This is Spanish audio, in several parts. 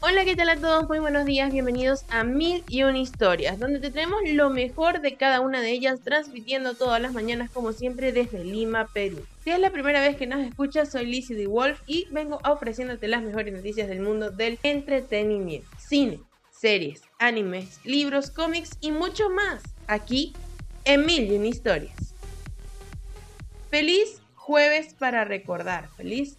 Hola, ¿qué tal a todos? Muy buenos días, bienvenidos a Mil y una historias, donde te traemos lo mejor de cada una de ellas, transmitiendo todas las mañanas como siempre desde Lima, Perú. Si es la primera vez que nos escuchas, soy Lizzie de Wolf y vengo ofreciéndote las mejores noticias del mundo del entretenimiento, cine, series, animes, libros, cómics y mucho más, aquí en Mil y una historias. Feliz jueves para recordar, feliz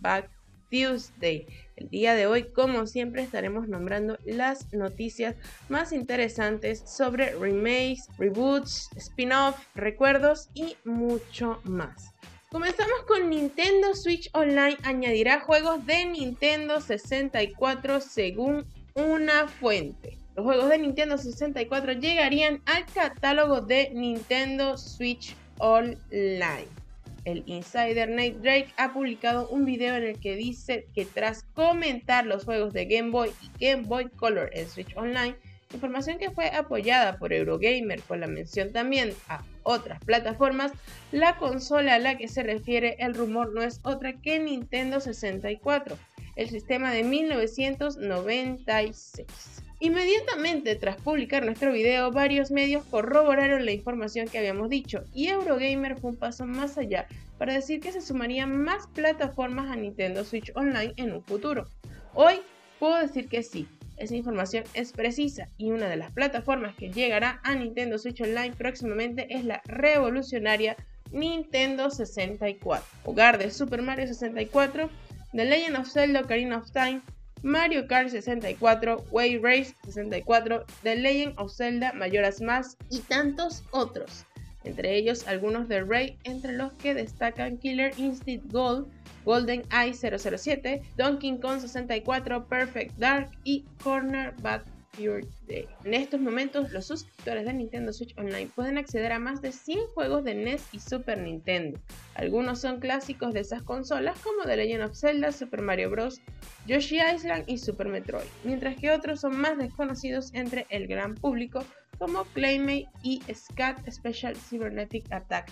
Back Tuesday. El día de hoy, como siempre, estaremos nombrando las noticias más interesantes sobre remakes, reboots, spin-off, recuerdos y mucho más. Comenzamos con Nintendo Switch Online añadirá juegos de Nintendo 64 según una fuente. Los juegos de Nintendo 64 llegarían al catálogo de Nintendo Switch Online el insider Nate Drake ha publicado un video en el que dice que tras comentar los juegos de Game Boy y Game Boy Color en Switch Online, información que fue apoyada por Eurogamer con la mención también a otras plataformas, la consola a la que se refiere el rumor no es otra que Nintendo 64, el sistema de 1996. Inmediatamente tras publicar nuestro video, varios medios corroboraron la información que habíamos dicho y Eurogamer fue un paso más allá para decir que se sumarían más plataformas a Nintendo Switch Online en un futuro. Hoy puedo decir que sí, esa información es precisa y una de las plataformas que llegará a Nintendo Switch Online próximamente es la revolucionaria Nintendo 64, hogar de Super Mario 64, The Legend of Zelda Ocarina of Time, Mario Kart 64, Way Race 64, The Legend of Zelda Majora's Mask y tantos otros, entre ellos algunos de Ray, entre los que destacan Killer Instinct Gold, Golden Eye 007, Donkey Kong 64, Perfect Dark y Corner Bad en estos momentos, los suscriptores de Nintendo Switch Online pueden acceder a más de 100 juegos de NES y Super Nintendo. Algunos son clásicos de esas consolas como The Legend of Zelda, Super Mario Bros., Yoshi Island y Super Metroid, mientras que otros son más desconocidos entre el gran público como Claymate y SCAT Special Cybernetic Attack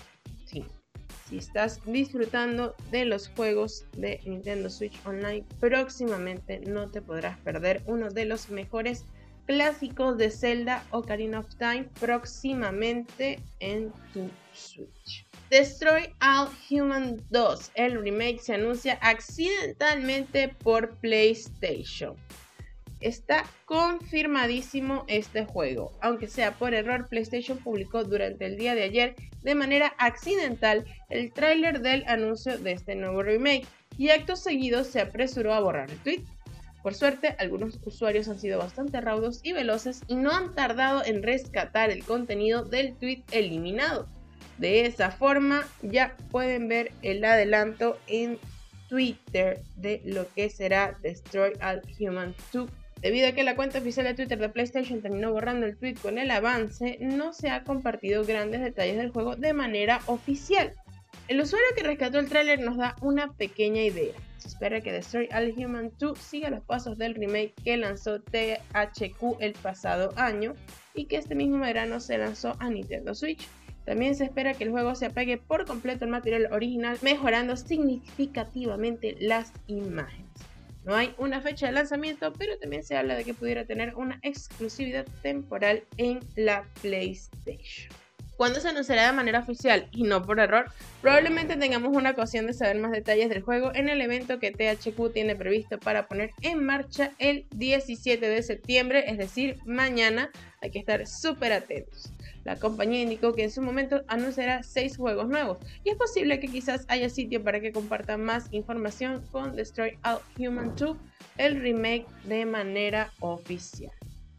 Team. Si estás disfrutando de los juegos de Nintendo Switch Online, próximamente no te podrás perder uno de los mejores clásicos de Zelda Ocarina of Time próximamente en tu Switch. Destroy All Human 2, el remake se anuncia accidentalmente por PlayStation. Está confirmadísimo este juego, aunque sea por error, PlayStation publicó durante el día de ayer de manera accidental el tráiler del anuncio de este nuevo remake y acto seguido se apresuró a borrar el tweet. Por suerte, algunos usuarios han sido bastante raudos y veloces y no han tardado en rescatar el contenido del tweet eliminado. De esa forma, ya pueden ver el adelanto en Twitter de lo que será Destroy All Human 2. Debido a que la cuenta oficial de Twitter de PlayStation terminó borrando el tweet con el avance, no se ha compartido grandes detalles del juego de manera oficial. El usuario que rescató el tráiler nos da una pequeña idea. Se espera que Destroy All Human 2 siga los pasos del remake que lanzó THQ el pasado año y que este mismo verano se lanzó a Nintendo Switch. También se espera que el juego se apegue por completo al material original, mejorando significativamente las imágenes. No hay una fecha de lanzamiento, pero también se habla de que pudiera tener una exclusividad temporal en la PlayStation. Cuando se anunciará de manera oficial y no por error, probablemente tengamos una ocasión de saber más detalles del juego en el evento que THQ tiene previsto para poner en marcha el 17 de septiembre, es decir, mañana. Hay que estar súper atentos. La compañía indicó que en su momento anunciará 6 juegos nuevos y es posible que quizás haya sitio para que compartan más información con Destroy All Human 2, el remake de manera oficial.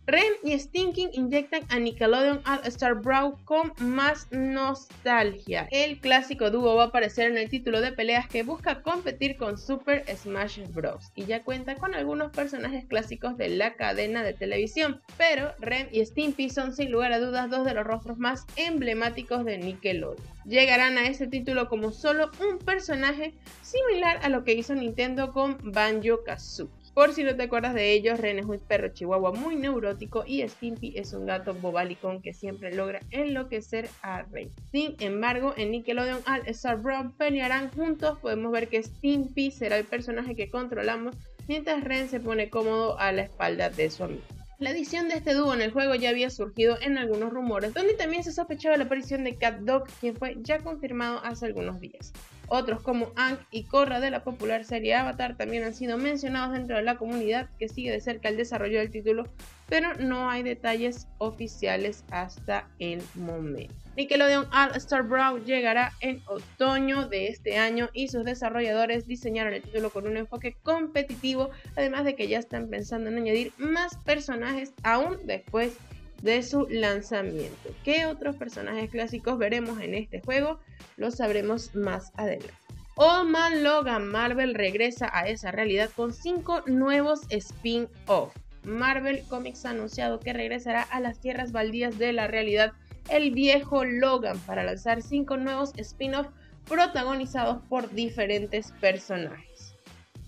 Ren y Stinking inyectan a Nickelodeon All Star Brawl con más nostalgia. El clásico dúo va a aparecer en el título de peleas que busca competir con Super Smash Bros. y ya cuenta con algunos personajes clásicos de la cadena de televisión. Pero Ren y Stimpy son sin lugar a dudas dos de los rostros más emblemáticos de Nickelodeon. Llegarán a ese título como solo un personaje similar a lo que hizo Nintendo con Banjo Kazooie. Por si no te acuerdas de ellos, Ren es un perro chihuahua muy neurótico y Stimpy es un gato bobalicón que siempre logra enloquecer a Ren. Sin embargo, en Nickelodeon All Star Brown pelearán juntos. Podemos ver que Stimpy será el personaje que controlamos mientras Ren se pone cómodo a la espalda de su amigo. La adición de este dúo en el juego ya había surgido en algunos rumores, donde también se sospechaba la aparición de Cat Dog, quien fue ya confirmado hace algunos días. Otros como Aang y Korra de la popular serie Avatar también han sido mencionados dentro de la comunidad que sigue de cerca el desarrollo del título, pero no hay detalles oficiales hasta el momento. Nickelodeon All Star Brawl llegará en otoño de este año y sus desarrolladores diseñaron el título con un enfoque competitivo, además de que ya están pensando en añadir más personajes aún después de su lanzamiento. ¿Qué otros personajes clásicos veremos en este juego? Lo sabremos más adelante. Old Man Logan Marvel regresa a esa realidad con 5 nuevos spin-off. Marvel Comics ha anunciado que regresará a las tierras baldías de la realidad el viejo Logan para lanzar cinco nuevos spin-offs protagonizados por diferentes personajes.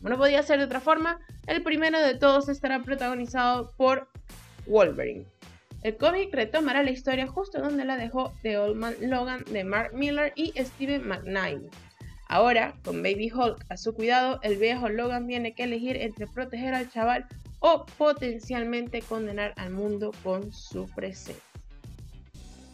No podía ser de otra forma, el primero de todos estará protagonizado por Wolverine. El cómic retomará la historia justo donde la dejó The Old Man Logan de Mark Miller y Steven McKnight. Ahora, con Baby Hulk a su cuidado, el viejo Logan tiene que elegir entre proteger al chaval o potencialmente condenar al mundo con su presencia.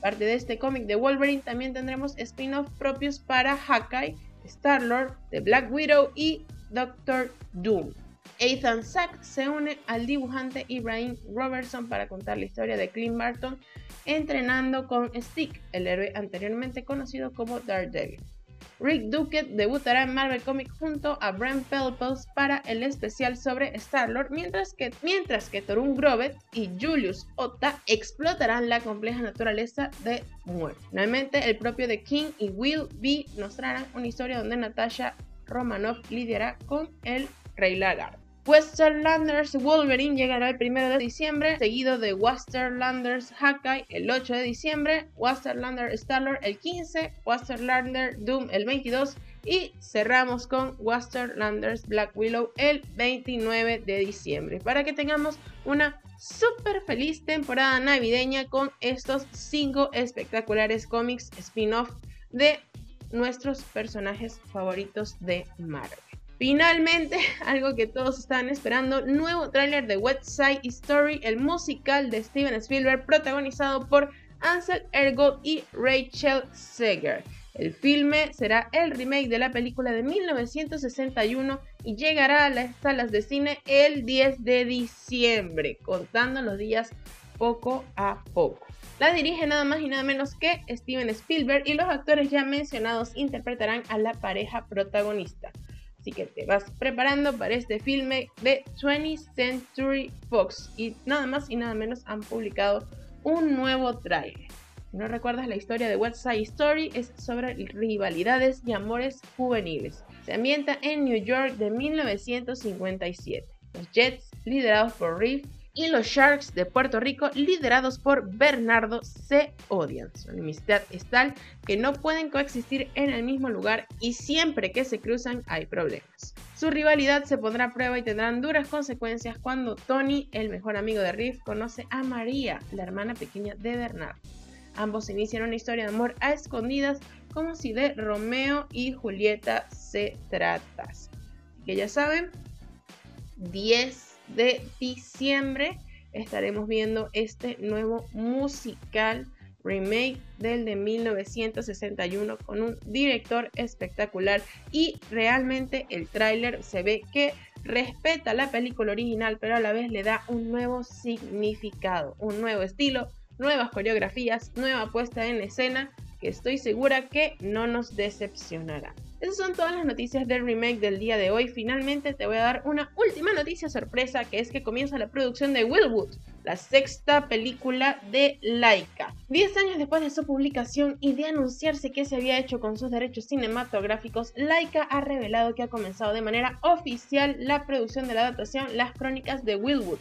Parte de este cómic de Wolverine también tendremos spin-off propios para Hawkeye, Star-Lord, The Black Widow y Doctor Doom. Ethan Sack se une al dibujante Ibrahim Robertson para contar la historia de Clint Barton entrenando con Stick, el héroe anteriormente conocido como Daredevil. Rick Duckett debutará en Marvel Comics junto a Brent Pelpels para el especial sobre Star-Lord, mientras que, mientras que Torun Grovet y Julius Otta explotarán la compleja naturaleza de muerte. Finalmente, el propio The King y Will B nos traerán una historia donde Natasha Romanoff lidiará con el Rey Lagarto. Westerlanders Wolverine llegará el 1 de diciembre, seguido de Westerlanders Hawkeye el 8 de diciembre, Westerlander Starlord el 15, Westerlander Doom el 22 y cerramos con Westerlanders Black Willow el 29 de diciembre para que tengamos una súper feliz temporada navideña con estos 5 espectaculares cómics spin-off de nuestros personajes favoritos de Marvel. Finalmente, algo que todos estaban esperando, nuevo tráiler de West Side Story, el musical de Steven Spielberg protagonizado por Ansel Ergo y Rachel Seger. El filme será el remake de la película de 1961 y llegará a las salas de cine el 10 de diciembre, contando los días poco a poco. La dirige nada más y nada menos que Steven Spielberg y los actores ya mencionados interpretarán a la pareja protagonista. Así que te vas preparando para este filme de 20th Century Fox. Y nada más y nada menos han publicado un nuevo trailer. Si no recuerdas la historia de West Side Story, es sobre rivalidades y amores juveniles. Se ambienta en New York de 1957. Los Jets, liderados por Reeve, y los Sharks de Puerto Rico, liderados por Bernardo, se odian. Su enemistad es tal que no pueden coexistir en el mismo lugar y siempre que se cruzan hay problemas. Su rivalidad se pondrá a prueba y tendrán duras consecuencias cuando Tony, el mejor amigo de Riff, conoce a María, la hermana pequeña de Bernardo. Ambos inician una historia de amor a escondidas como si de Romeo y Julieta se tratase. Que ya saben, 10 de diciembre estaremos viendo este nuevo musical remake del de 1961 con un director espectacular y realmente el tráiler se ve que respeta la película original pero a la vez le da un nuevo significado, un nuevo estilo, nuevas coreografías, nueva puesta en escena que estoy segura que no nos decepcionará. Esas son todas las noticias del remake del día de hoy. Finalmente te voy a dar una última noticia sorpresa, que es que comienza la producción de Willwood, la sexta película de Laika. Diez años después de su publicación y de anunciarse que se había hecho con sus derechos cinematográficos, Laika ha revelado que ha comenzado de manera oficial la producción de la adaptación Las Crónicas de Willwood,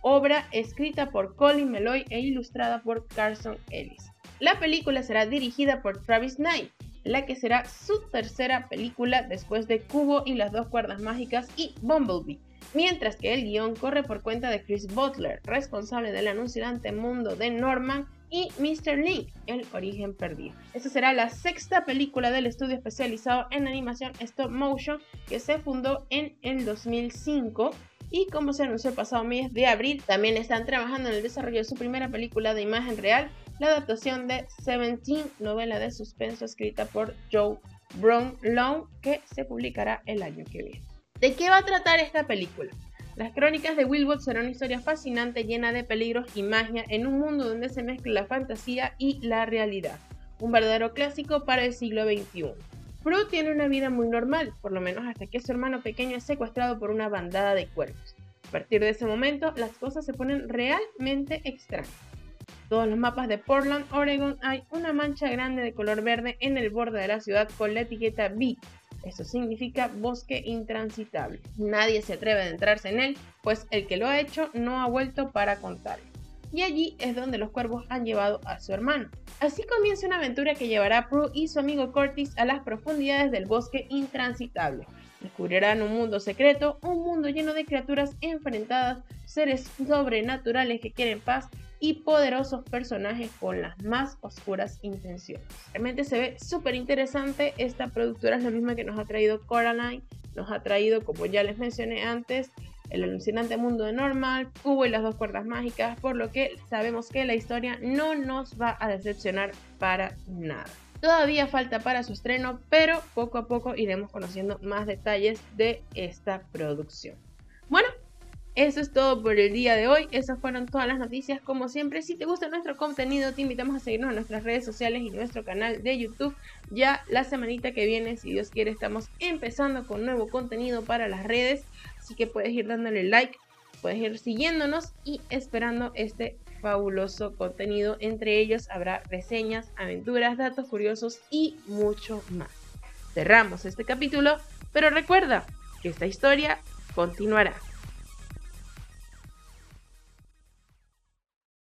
obra escrita por Colin Meloy e ilustrada por Carson Ellis. La película será dirigida por Travis Knight, la que será su tercera película después de Cubo y las dos cuerdas mágicas y Bumblebee, mientras que el guion corre por cuenta de Chris Butler, responsable del anunciante mundo de Norman y Mr. Link, El origen perdido. Esta será la sexta película del estudio especializado en animación stop motion que se fundó en el 2005 y como se anunció el pasado mes de abril, también están trabajando en el desarrollo de su primera película de imagen real, la adaptación de Seventeen, novela de suspenso escrita por Joe Brown Long, que se publicará el año que viene. ¿De qué va a tratar esta película? Las crónicas de Wilbur serán una historia fascinante llena de peligros y magia en un mundo donde se mezcla la fantasía y la realidad. Un verdadero clásico para el siglo XXI. Prue tiene una vida muy normal, por lo menos hasta que su hermano pequeño es secuestrado por una bandada de cuervos. A partir de ese momento, las cosas se ponen realmente extrañas. Todos los mapas de Portland, Oregon, hay una mancha grande de color verde en el borde de la ciudad con la etiqueta B, eso significa bosque intransitable. Nadie se atreve a adentrarse en él, pues el que lo ha hecho no ha vuelto para contarlo. Y allí es donde los cuervos han llevado a su hermano. Así comienza una aventura que llevará a Prue y su amigo Curtis a las profundidades del bosque intransitable. Descubrirán un mundo secreto, un mundo lleno de criaturas enfrentadas, seres sobrenaturales que quieren paz y poderosos personajes con las más oscuras intenciones. Realmente se ve súper interesante. Esta productora es la misma que nos ha traído Coraline, nos ha traído, como ya les mencioné antes, el alucinante mundo de Normal, Cubo y las dos cuerdas mágicas, por lo que sabemos que la historia no nos va a decepcionar para nada. Todavía falta para su estreno, pero poco a poco iremos conociendo más detalles de esta producción. Eso es todo por el día de hoy. Esas fueron todas las noticias. Como siempre, si te gusta nuestro contenido, te invitamos a seguirnos en nuestras redes sociales y nuestro canal de YouTube. Ya la semanita que viene, si Dios quiere, estamos empezando con nuevo contenido para las redes. Así que puedes ir dándole like, puedes ir siguiéndonos y esperando este fabuloso contenido. Entre ellos habrá reseñas, aventuras, datos curiosos y mucho más. Cerramos este capítulo, pero recuerda que esta historia continuará.